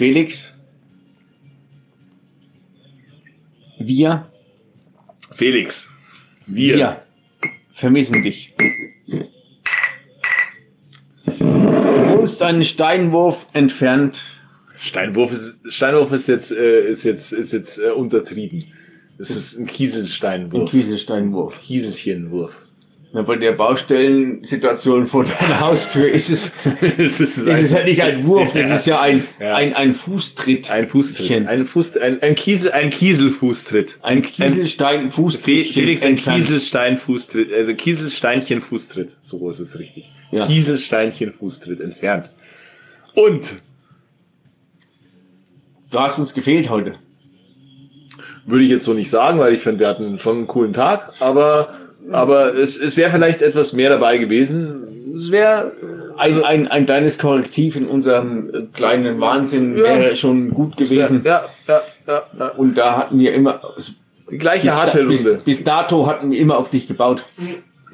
Felix, wir, Felix, wir. wir vermissen dich. Du wohnst einen Steinwurf entfernt. Steinwurf ist, Steinwurf ist jetzt, äh, ist jetzt, ist jetzt äh, untertrieben. Das ist ein Ein Kieselsteinwurf. Kieselsteinwurf. Kieselchenwurf. Na, bei der Baustellensituation vor deiner Haustür ist es, ist, ist es ja nicht ein Wurf, das ist ja ein, Ja. ein, ein Fußtritt. ein Fußtritt. Ein, Fuß, ein, ein, Kiesel, ein Kieselfußtritt. Ein Kieselstein, Fe- Fußtritt. Felix, ein Kieselstein-Fußtritt, also Kieselsteinchen-Fußtritt. So ist es richtig. Ja. Kieselsteinchen-Fußtritt entfernt. Und Du hast uns gefehlt heute. würde ich jetzt so nicht sagen, weil ich finde, wir hatten schon einen coolen Tag, aber, aber es, es wäre vielleicht etwas mehr dabei gewesen. Es wäre Ein, ein, ein kleines Korrektiv in unserem äh, kleinen Wahnsinn Ja. wäre schon gut gewesen. Ja, ja, ja, ja. Und da hatten wir immer, Die gleiche bis, harte da, bis, Runde. bis dato hatten wir immer auf dich gebaut.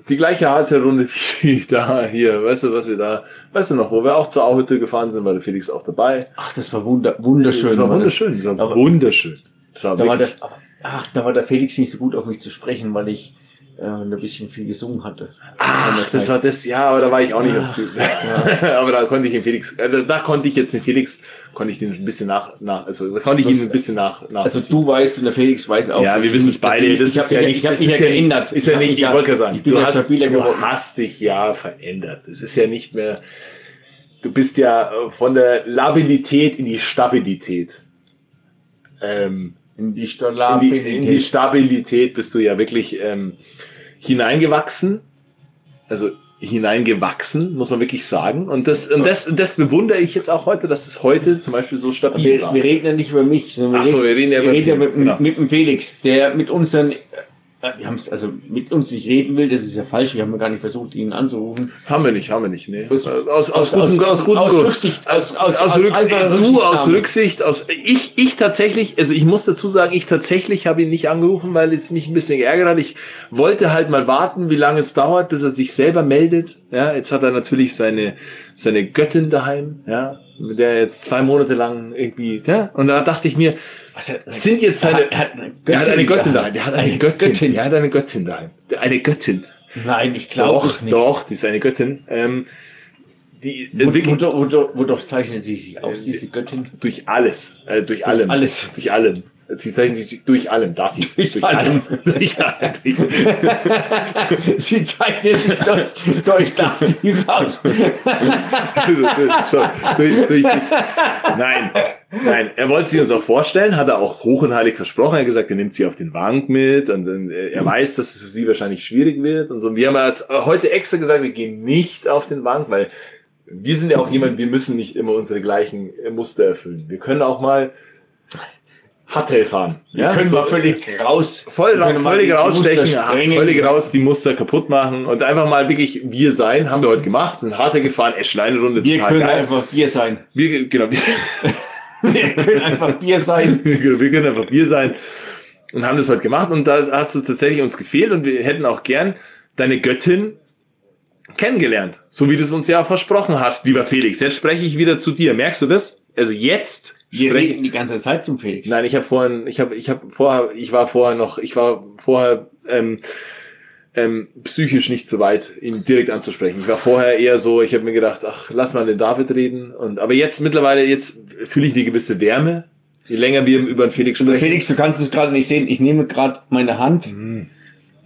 Die gleiche harte Runde wie da hier. Weißt du, was wir da, weißt du noch, wo wir auch zur Auhütte gefahren sind, war der Felix auch dabei. Ach, das war wunder, wunderschön. Das war wunderschön. Das war wunderschön. Das war Da war der, ach, da war der Felix nicht so gut auf mich zu sprechen, weil ich äh, ein bisschen viel gesungen hatte. Ach, das war das, ja, aber da war ich auch nicht Ach, ganz Aber da konnte ich den Felix, also da konnte ich jetzt den Felix, konnte ich den ein bisschen nach, nach also da konnte ich ihn ein bisschen nach, nach Also du weißt und der Felix weiß auch. ja, wir wissen es beide. Ich, Das ich habe ja mich, nicht, ich hab das mich ja ja geändert. Ist ja nicht, ich wollte sagen, ich bin du ja hast, du hast dich ja verändert. Es ist ja nicht mehr, du bist ja äh, von der Labilität in die Stabilität. Ähm, In die in, die, Stabilität. in die Stabilität bist du ja wirklich ähm, hineingewachsen. Also hineingewachsen, muss man wirklich sagen. Und das, und das, und das bewundere ich jetzt auch heute, dass es heute zum Beispiel so stabil wir, war. wir reden ja nicht über mich, sondern Ach so, wir reden ja wir über reden ja Felix, mit, genau. mit dem Felix, der mit uns dann, äh, wir haben es also mit uns nicht reden will, das ist ja falsch, wir haben gar nicht versucht, ihn anzurufen. Haben wir nicht, haben wir nicht. Nee. Aus- Aus, aus, aus- aus- guten aus Grund. Rücksicht, aus- aus, aus- aus, Rücksicht, du, aus. Rücksicht, aus, ich, ich tatsächlich, also ich muss dazu sagen, ich tatsächlich habe ihn nicht angerufen, weil es mich ein bisschen geärgert hat. Ich wollte halt mal warten, wie lange es dauert, bis er sich selber meldet. Ja, jetzt hat er natürlich seine, seine Göttin daheim, ja, mit der er jetzt zwei Monate lang irgendwie, ja, und da dachte ich mir, Was hat, sind jetzt seine, er hat eine er hat eine Göttin daheim, er hat eine Göttin, er hat eine Göttin daheim, eine Göttin. Nein, ich glaube es nicht. doch, die ist eine Göttin. Ähm, die Wo, wirklich wo, wo, wo, wodurch zeichnet sie sich aus, diese Göttin? durch alles, äh, durch allem, alles. durch allem. Sie zeichnet sich durch allem, Dativ. Durch allem. durch allem. sie zeichnet sich durch, durch Dativ aus. Durch, durch, durch. Nein, nein, er wollte sie uns auch vorstellen, hat er auch hoch und heilig versprochen. Er hat gesagt, er nimmt sie auf den Wank mit und äh, er weiß, dass es für sie wahrscheinlich schwierig wird und so. Und wir haben jetzt heute extra gesagt, wir gehen nicht auf den Wank, weil wir sind ja auch jemand, wir müssen nicht immer unsere gleichen äh, Muster erfüllen. Wir können auch mal Hattel fahren. Wir können so- mal völlig raus. voll, wir völlig die rausstechen, völlig raus, die Muster kaputt machen und einfach mal wirklich wir sein, haben wir heute gemacht, sind harter gefahren, Eschleine-Runde, Wir können geil. einfach Bier sein. Wir, genau, wir, Wir können einfach Bier sein. wir können einfach wir sein und haben das heute gemacht und da hast du tatsächlich uns gefehlt und wir hätten auch gern deine Göttin kennengelernt, so wie du es uns ja versprochen hast, lieber Felix. Jetzt spreche ich wieder zu dir. Merkst du das? Also jetzt Wir spreche reden die ganze Zeit zum Felix. Nein, ich habe vorhin, ich habe, ich habe vorher, ich war vorher noch, ich war vorher ähm, ähm, psychisch nicht so weit, ihn direkt anzusprechen. Ich war vorher eher so, ich habe mir gedacht, ach, lass mal den David reden. Und aber jetzt mittlerweile, jetzt fühle ich eine gewisse Wärme. Je länger wir über den Felix Also sprechen. Felix, du kannst es gerade nicht sehen. Ich nehme gerade meine Hand,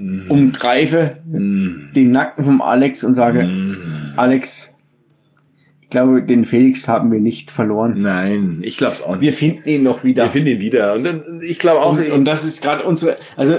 Mm. Umgreife Mm. den Nacken vom Alex und sage, Mm. Alex, glaube, den Felix haben wir nicht verloren. Nein, ich glaube es auch nicht. Wir finden ihn noch wieder. Wir finden ihn wieder. Und dann, ich glaube auch, und, und das ist gerade unsere, also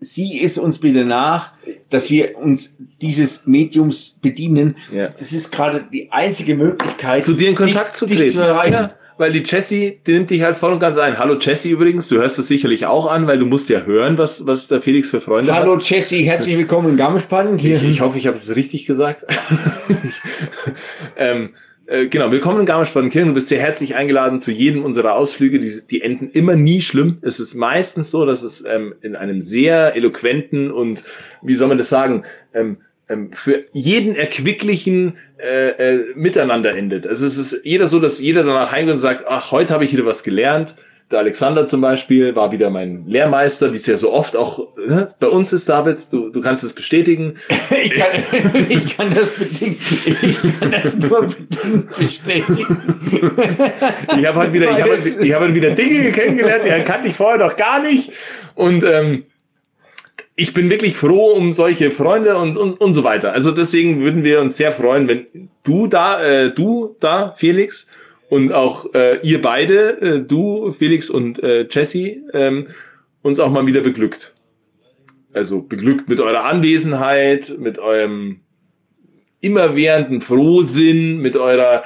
sie ist uns bitte nach, dass wir uns dieses Mediums bedienen. ja. Das ist gerade die einzige Möglichkeit, zu dir in Kontakt dich, zu dich treten. zu erreichen. Ja, weil die Jessie, die nimmt dich halt voll und ganz ein. Hallo Jessie übrigens, du hörst das sicherlich auch an, weil du musst ja hören, was, was der Felix für Freunde Hallo hat. Jesse, herzlich willkommen in Garmisch-Partenkirchen. Ich, ich hoffe, ich habe es richtig gesagt. ähm, äh, genau, willkommen in Garmisch-Partenkirchen. Du bist sehr herzlich eingeladen zu jedem unserer Ausflüge. Die, die enden immer nie schlimm. Es ist meistens so, dass es ähm, in einem sehr eloquenten und, wie soll man das sagen, ähm, ähm, für jeden erquicklichen äh, äh, Miteinander endet. Also es ist jeder so, dass jeder danach heimgeht und sagt, ach, heute habe ich wieder was gelernt. Der Alexander zum Beispiel war wieder mein Lehrmeister, wie es ja so oft auch ne, bei uns ist, David. Du, du kannst es bestätigen. ich, kann, ich kann das bedingt, ich kann das nur bedingt bestätigen. ich habe halt wieder, ich habe, ich habe halt wieder Dinge kennengelernt, die kannte ich vorher noch gar nicht. Und ähm, ich bin wirklich froh um solche Freunde und, und, und so weiter. Also deswegen würden wir uns sehr freuen, wenn du da, äh, du da, Felix, und auch äh, ihr beide, äh, du, Felix und äh, Jesse, ähm, uns auch mal wieder beglückt. Also beglückt mit eurer Anwesenheit, mit eurem immerwährenden Frohsinn, mit eurer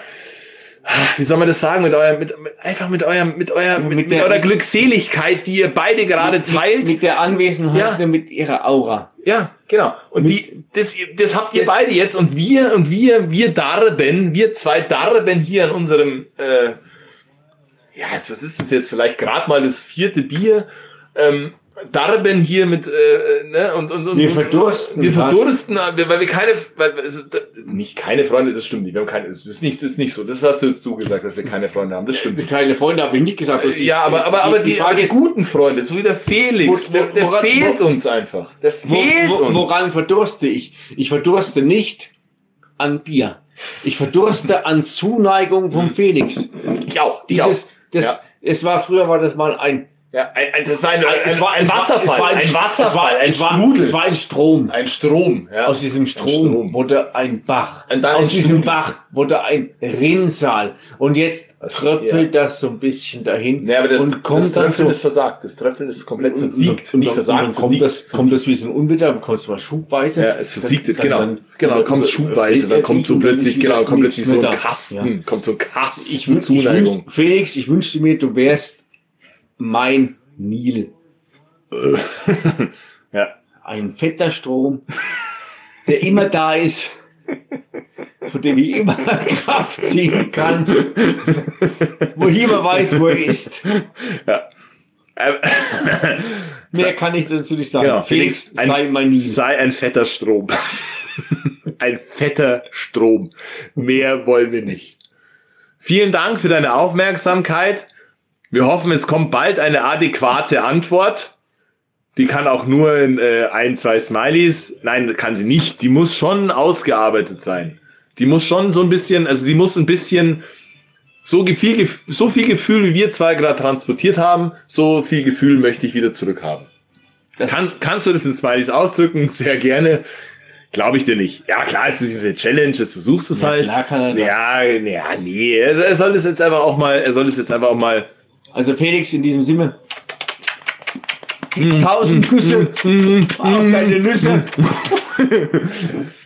wie soll man das sagen, mit eurem, mit, mit, einfach mit eurem, mit eurer, mit, mit, der, eurer Glückseligkeit, die ihr beide gerade mit, teilt. Mit der Anwesenheit ja. mit ihrer Aura. Ja, genau. Und die, das, das habt ihr das beide jetzt und wir, und wir, wir darben, wir zwei darben hier an unserem, äh, ja, was ist das jetzt? Vielleicht gerade mal das vierte Bier. Ähm, Darben hier mit, äh, ne, und, und, und wir verdursten. Wir verdursten, was? weil wir keine, weil, also, nicht keine Freunde, das stimmt nicht. Wir haben keine, das ist nicht, das ist nicht so. Das hast du jetzt zugesagt, dass wir keine Freunde haben. Das stimmt nicht. Keine Freunde habe ich nicht gesagt. Dass ja, aber, aber, aber die, die, aber die guten Freunde, so wie der Felix, wo, wo, der, der woran, fehlt wo, uns einfach. Der fehlt wo, uns. Woran verdurste ich? Ich verdurste nicht an Bier. Ich verdurste an Zuneigung vom hm. Felix. Ich auch. Dieses, das, ja. es war früher war das mal ein ja, ein, ein, das war ein, ein, war, ein Wasserfall. War, ein, Wasserfall, ein Strudel. Es war ein Strom. Ein Strom, ja. Aus diesem Strom, Strom. wurde ein Bach. Aus diesem Strudel. Bach wurde ein Rinnsal. Und jetzt tröpfelt ja. das so ein bisschen dahin. Ja, aber das, und kommt das Tröpfeln ist versagt. Das Tröpfeln ist komplett versiegt. Und, nicht versagt, und dann kommt das, kommt das wie so ein Unwetter, dann kommt es mal schubweise. Ja, es versiegt, dann, genau. Dann, genau, dann kommt schubweise, dann kommt so plötzlich, genau, kommt plötzlich so ein Kasten, kommt so ein Kasten ich Zuneigung. Felix, ich wünschte mir, du wärst mein Nil. ja. Ein fetter Strom, der immer da ist, von dem ich immer Kraft ziehen kann, wo ich immer weiß, wo er ist. Ja. Mehr kann ich dazu nicht sagen. Genau. Felix, ein, sei mein Nil. Sei ein fetter Strom. ein fetter Strom. Mehr wollen wir nicht. Vielen Dank für deine Aufmerksamkeit. Wir hoffen, es kommt bald eine adäquate Antwort. Die kann auch nur in äh, ein, zwei Smileys. Nein, kann sie nicht. Die muss schon ausgearbeitet sein. Die muss schon so ein bisschen, also die muss ein bisschen so viel, so viel Gefühl, wie wir zwei gerade transportiert haben, so viel Gefühl möchte ich wieder zurückhaben. Kann, kannst du das in Smileys ausdrücken? Sehr gerne. Glaube ich dir nicht. Ja, klar, es ist eine Challenge, du versuchst es ja, halt. Klar kann er das. Ja, ja, nee. Er soll es jetzt einfach auch mal, er soll es jetzt einfach auch mal also Felix, in diesem Sinne, tausend Küsse auf deine Nüsse.